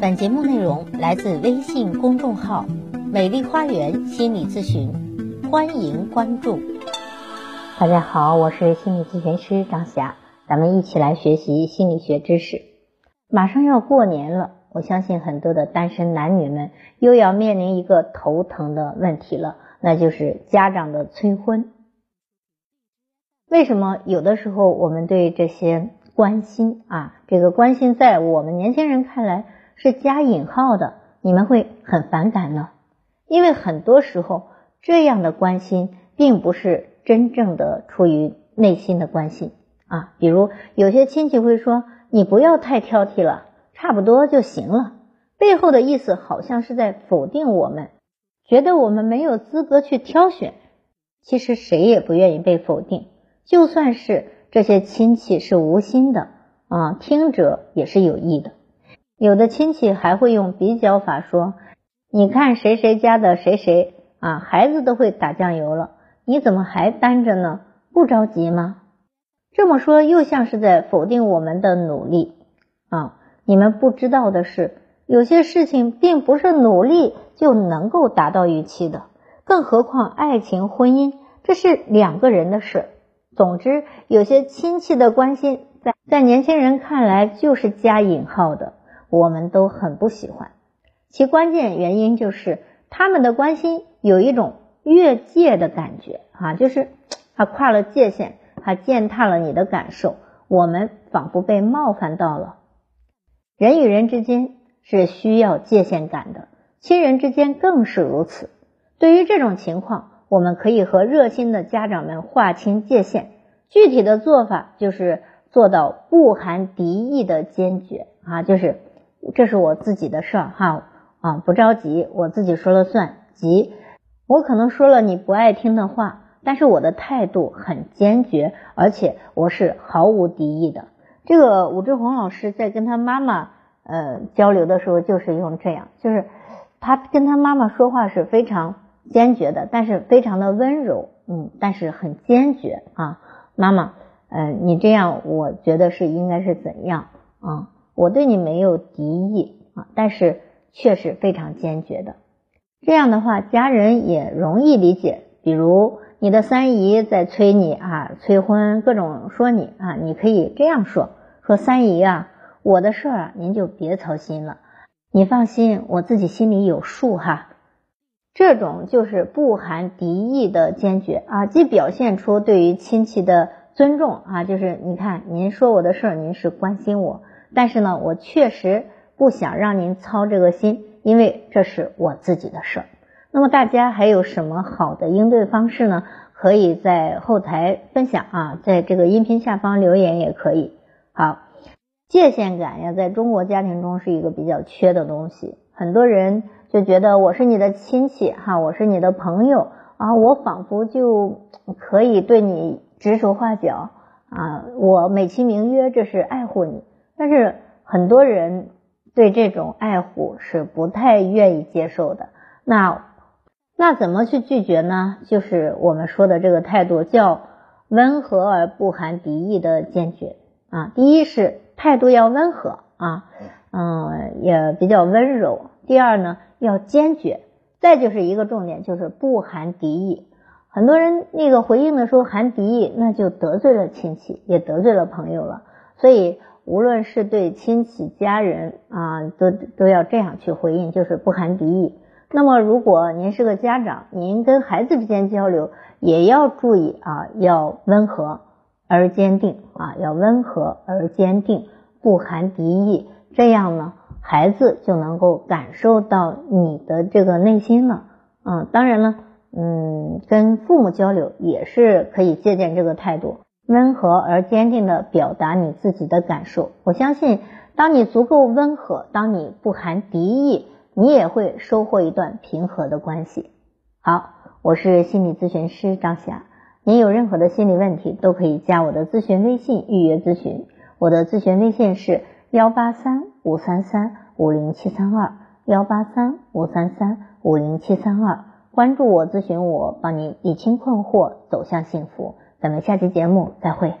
本节目内容来自微信公众号“美丽花园心理咨询”，欢迎关注。大家好，我是心理咨询师张霞，咱们一起来学习心理学知识。马上要过年了，我相信很多的单身男女们又要面临一个头疼的问题了，那就是家长的催婚。为什么有的时候我们对这些关心啊，这个关心在我们年轻人看来？是加引号的，你们会很反感呢，因为很多时候这样的关心并不是真正的出于内心的关心啊。比如有些亲戚会说：“你不要太挑剔了，差不多就行了。”背后的意思好像是在否定我们，觉得我们没有资格去挑选。其实谁也不愿意被否定，就算是这些亲戚是无心的啊，听者也是有意的。有的亲戚还会用比较法说：“你看谁谁家的谁谁啊，孩子都会打酱油了，你怎么还单着呢？不着急吗？”这么说又像是在否定我们的努力啊！你们不知道的是，有些事情并不是努力就能够达到预期的，更何况爱情、婚姻，这是两个人的事。总之，有些亲戚的关心，在在年轻人看来就是加引号的。我们都很不喜欢，其关键原因就是他们的关心有一种越界的感觉啊，就是他跨了界限，他践踏了你的感受，我们仿佛被冒犯到了。人与人之间是需要界限感的，亲人之间更是如此。对于这种情况，我们可以和热心的家长们划清界限，具体的做法就是做到不含敌意的坚决啊，就是。这是我自己的事儿哈啊，不着急，我自己说了算。急，我可能说了你不爱听的话，但是我的态度很坚决，而且我是毫无敌意的。这个武志红老师在跟他妈妈呃交流的时候，就是用这样，就是他跟他妈妈说话是非常坚决的，但是非常的温柔，嗯，但是很坚决啊。妈妈，嗯，你这样，我觉得是应该是怎样啊？我对你没有敌意啊，但是却是非常坚决的。这样的话，家人也容易理解。比如你的三姨在催你啊，催婚，各种说你啊，你可以这样说：说三姨啊，我的事儿啊，您就别操心了，你放心，我自己心里有数哈。这种就是不含敌意的坚决啊，既表现出对于亲戚的尊重啊，就是你看，您说我的事儿，您是关心我。但是呢，我确实不想让您操这个心，因为这是我自己的事儿。那么大家还有什么好的应对方式呢？可以在后台分享啊，在这个音频下方留言也可以。好，界限感呀，在中国家庭中是一个比较缺的东西。很多人就觉得我是你的亲戚哈，我是你的朋友啊，我仿佛就可以对你指手画脚啊，我美其名曰这是爱护你。但是很多人对这种爱护是不太愿意接受的。那那怎么去拒绝呢？就是我们说的这个态度，叫温和而不含敌意的坚决啊。第一是态度要温和啊，嗯，也比较温柔。第二呢，要坚决。再就是一个重点，就是不含敌意。很多人那个回应的时候含敌意，那就得罪了亲戚，也得罪了朋友了。所以。无论是对亲戚家人啊，都都要这样去回应，就是不含敌意。那么，如果您是个家长，您跟孩子之间交流也要注意啊，要温和而坚定啊，要温和而坚定，不含敌意。这样呢，孩子就能够感受到你的这个内心了。嗯，当然了，嗯，跟父母交流也是可以借鉴这个态度。温和而坚定的表达你自己的感受，我相信，当你足够温和，当你不含敌意，你也会收获一段平和的关系。好，我是心理咨询师张霞，您有任何的心理问题都可以加我的咨询微信预约咨询，我的咨询微信是幺八三五三三五零七三二幺八三五三三五零七三二，关注我，咨询我，帮你理清困惑，走向幸福。咱们下期节目再会。